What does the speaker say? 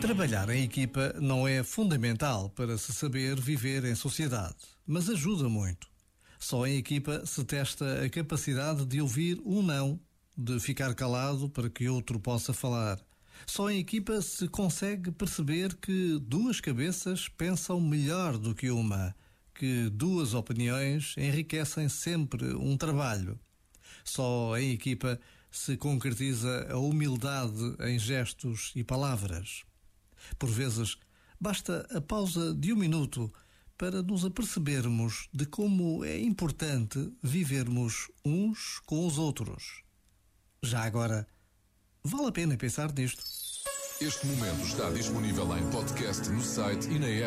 Trabalhar em equipa não é fundamental para se saber viver em sociedade, mas ajuda muito. Só em equipa se testa a capacidade de ouvir um não, de ficar calado para que outro possa falar. Só em equipa se consegue perceber que duas cabeças pensam melhor do que uma, que duas opiniões enriquecem sempre um trabalho. Só em equipa se concretiza a humildade em gestos e palavras. Por vezes, basta a pausa de um minuto para nos apercebermos de como é importante vivermos uns com os outros. Já agora, vale a pena pensar nisto. Este momento está disponível em podcast no site e na app.